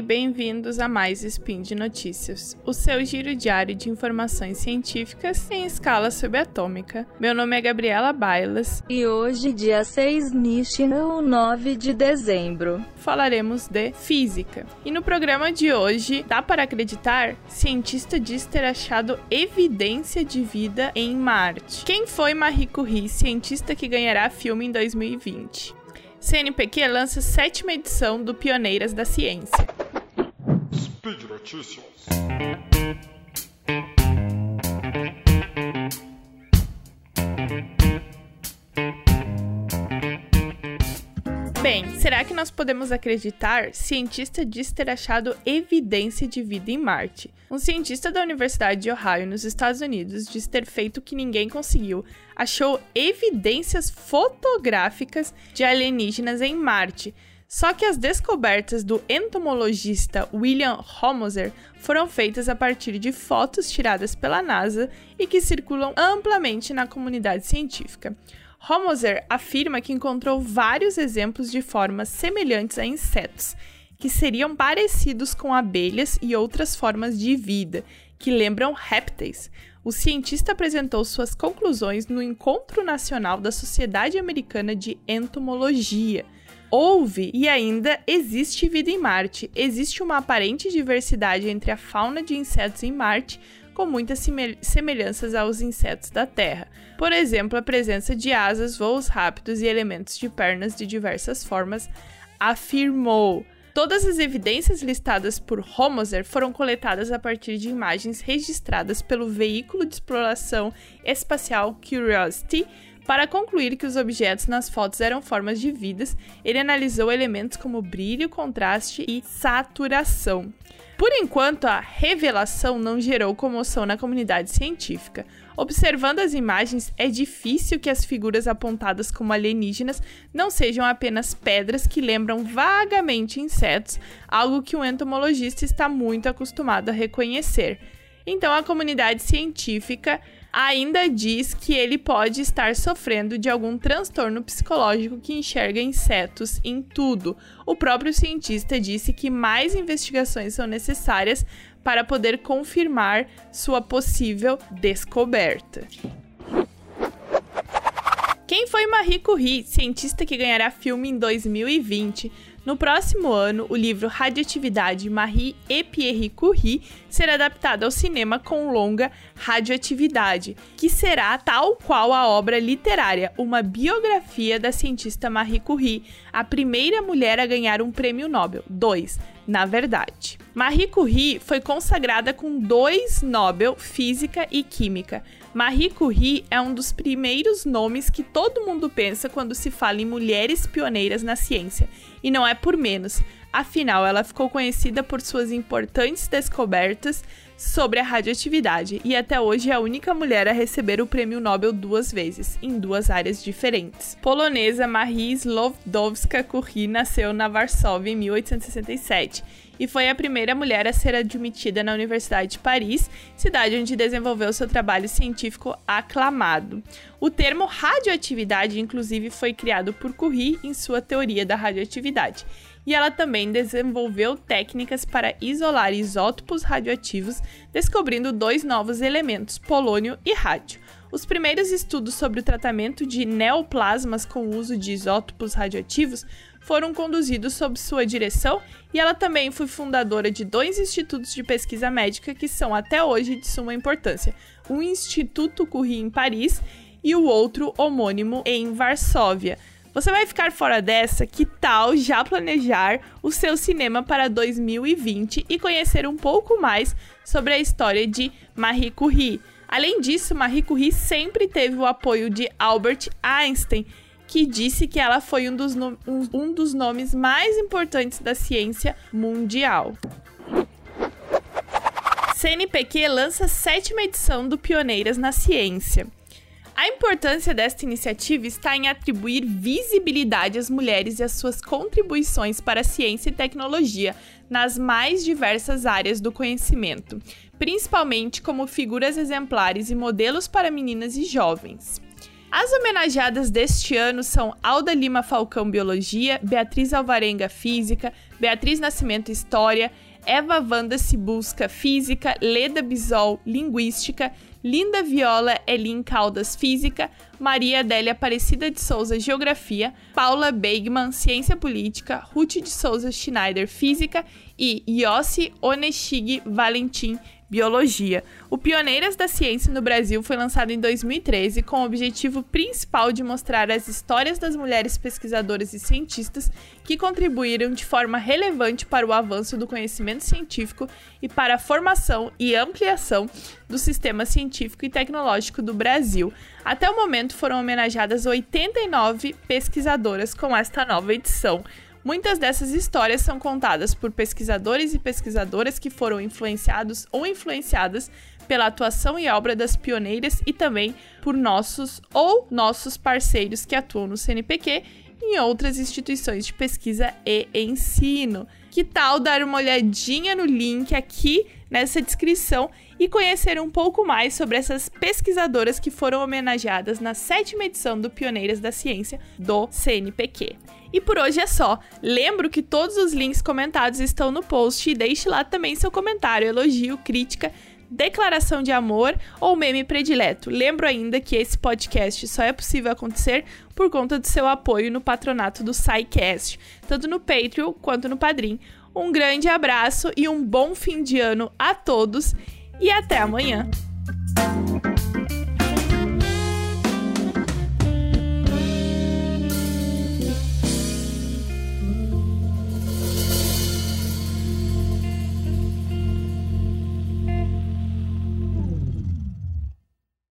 e bem-vindos a mais Spin de Notícias, o seu giro diário de informações científicas em escala subatômica. Meu nome é Gabriela Bailas e hoje, dia 6 Nishino, 9 de dezembro, falaremos de física. E no programa de hoje, dá para acreditar? Cientista diz ter achado evidência de vida em Marte. Quem foi Marie Curie, cientista que ganhará filme em 2020? CNPq lança sétima edição do Pioneiras da Ciência. Notícias. Bem, será que nós podemos acreditar? Cientista diz ter achado evidência de vida em Marte. Um cientista da Universidade de Ohio, nos Estados Unidos, diz ter feito o que ninguém conseguiu. Achou evidências fotográficas de alienígenas em Marte. Só que as descobertas do entomologista William Homoser foram feitas a partir de fotos tiradas pela NASA e que circulam amplamente na comunidade científica. Homoser afirma que encontrou vários exemplos de formas semelhantes a insetos, que seriam parecidos com abelhas e outras formas de vida, que lembram répteis. O cientista apresentou suas conclusões no Encontro Nacional da Sociedade Americana de Entomologia. Houve e ainda existe vida em Marte. Existe uma aparente diversidade entre a fauna de insetos em Marte, com muitas semelhanças aos insetos da Terra. Por exemplo, a presença de asas, voos rápidos e elementos de pernas de diversas formas, afirmou. Todas as evidências listadas por Homoser foram coletadas a partir de imagens registradas pelo veículo de exploração espacial Curiosity. Para concluir que os objetos nas fotos eram formas de vidas, ele analisou elementos como brilho, contraste e saturação. Por enquanto, a revelação não gerou comoção na comunidade científica. Observando as imagens, é difícil que as figuras apontadas como alienígenas não sejam apenas pedras que lembram vagamente insetos, algo que o entomologista está muito acostumado a reconhecer. Então, a comunidade científica ainda diz que ele pode estar sofrendo de algum transtorno psicológico que enxerga insetos em tudo. O próprio cientista disse que mais investigações são necessárias para poder confirmar sua possível descoberta. Quem foi Marie Curie, cientista que ganhará filme em 2020? No próximo ano, o livro Radioatividade Marie et Pierre Curie será adaptado ao cinema com longa Radioatividade, que será tal qual a obra literária, uma biografia da cientista Marie Curie, a primeira mulher a ganhar um prêmio Nobel. Dois, na verdade. Marie Curie foi consagrada com dois Nobel Física e Química. Marie Curie é um dos primeiros nomes que todo mundo pensa quando se fala em mulheres pioneiras na ciência, e não é por menos. Afinal, ela ficou conhecida por suas importantes descobertas sobre a radioatividade e até hoje é a única mulher a receber o prêmio Nobel duas vezes, em duas áreas diferentes. Polonesa Marie Slowdowska-Curie nasceu na Varsóvia em 1867 e foi a primeira mulher a ser admitida na Universidade de Paris, cidade onde desenvolveu seu trabalho científico aclamado. O termo radioatividade, inclusive, foi criado por Curie em sua teoria da radioatividade. E ela também desenvolveu técnicas para isolar isótopos radioativos, descobrindo dois novos elementos, polônio e rádio. Os primeiros estudos sobre o tratamento de neoplasmas com o uso de isótopos radioativos foram conduzidos sob sua direção e ela também foi fundadora de dois institutos de pesquisa médica que são até hoje de suma importância: o Instituto Curie em Paris e o outro homônimo em Varsóvia. Você vai ficar fora dessa? Que tal já planejar o seu cinema para 2020 e conhecer um pouco mais sobre a história de Marie Curie? Além disso, Marie Curie sempre teve o apoio de Albert Einstein que disse que ela foi um dos, um, um dos nomes mais importantes da ciência mundial. CNPq lança a sétima edição do Pioneiras na Ciência. A importância desta iniciativa está em atribuir visibilidade às mulheres e às suas contribuições para a ciência e tecnologia nas mais diversas áreas do conhecimento, principalmente como figuras exemplares e modelos para meninas e jovens. As homenageadas deste ano são Alda Lima Falcão Biologia, Beatriz Alvarenga Física, Beatriz Nascimento História, Eva Wanda Cibusca Física, Leda Bisol Linguística, Linda Viola Elin Caldas Física, Maria Adélia Aparecida de Souza Geografia, Paula Beigman Ciência Política, Ruth de Souza Schneider Física e Yossi Oneshig Valentim Biologia. O Pioneiras da Ciência no Brasil foi lançado em 2013 com o objetivo principal de mostrar as histórias das mulheres pesquisadoras e cientistas que contribuíram de forma relevante para o avanço do conhecimento científico e para a formação e ampliação do sistema científico e tecnológico do Brasil. Até o momento foram homenageadas 89 pesquisadoras com esta nova edição. Muitas dessas histórias são contadas por pesquisadores e pesquisadoras que foram influenciados ou influenciadas pela atuação e obra das pioneiras e também por nossos ou nossos parceiros que atuam no CNPq e em outras instituições de pesquisa e ensino. Que tal dar uma olhadinha no link aqui nessa descrição e conhecer um pouco mais sobre essas pesquisadoras que foram homenageadas na sétima edição do Pioneiras da Ciência do CNPq. E por hoje é só. Lembro que todos os links comentados estão no post e deixe lá também seu comentário, elogio, crítica, declaração de amor ou meme predileto. Lembro ainda que esse podcast só é possível acontecer por conta do seu apoio no patronato do SciCast, tanto no Patreon quanto no Padrim. Um grande abraço e um bom fim de ano a todos e até amanhã.